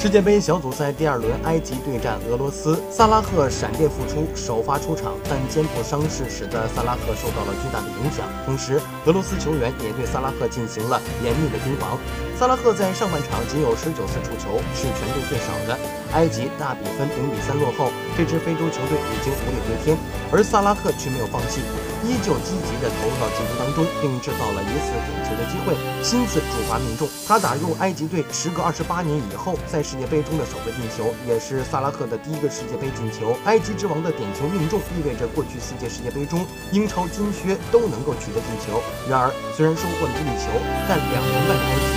世界杯小组赛第二轮，埃及对战俄罗斯，萨拉赫闪电复出，首发出场，但肩部伤势使得萨拉赫受到了巨大的影响。同时，俄罗斯球员也对萨拉赫进行了严密的盯防。萨拉赫在上半场仅有十九次触球，是全队最少的。埃及大比分零比三落后，这支非洲球队已经无力回天，而萨拉赫却没有放弃，依旧积极地投入到进攻当中，并制造了一次点球的机会，亲自主罚命中。他打入埃及队时隔二十八年以后在世界杯中的首个进球，也是萨拉赫的第一个世界杯进球。埃及之王的点球命中，意味着过去四届世界杯中英超金靴都能够取得进球。然而，虽然收获了一球，但两年半的埃及。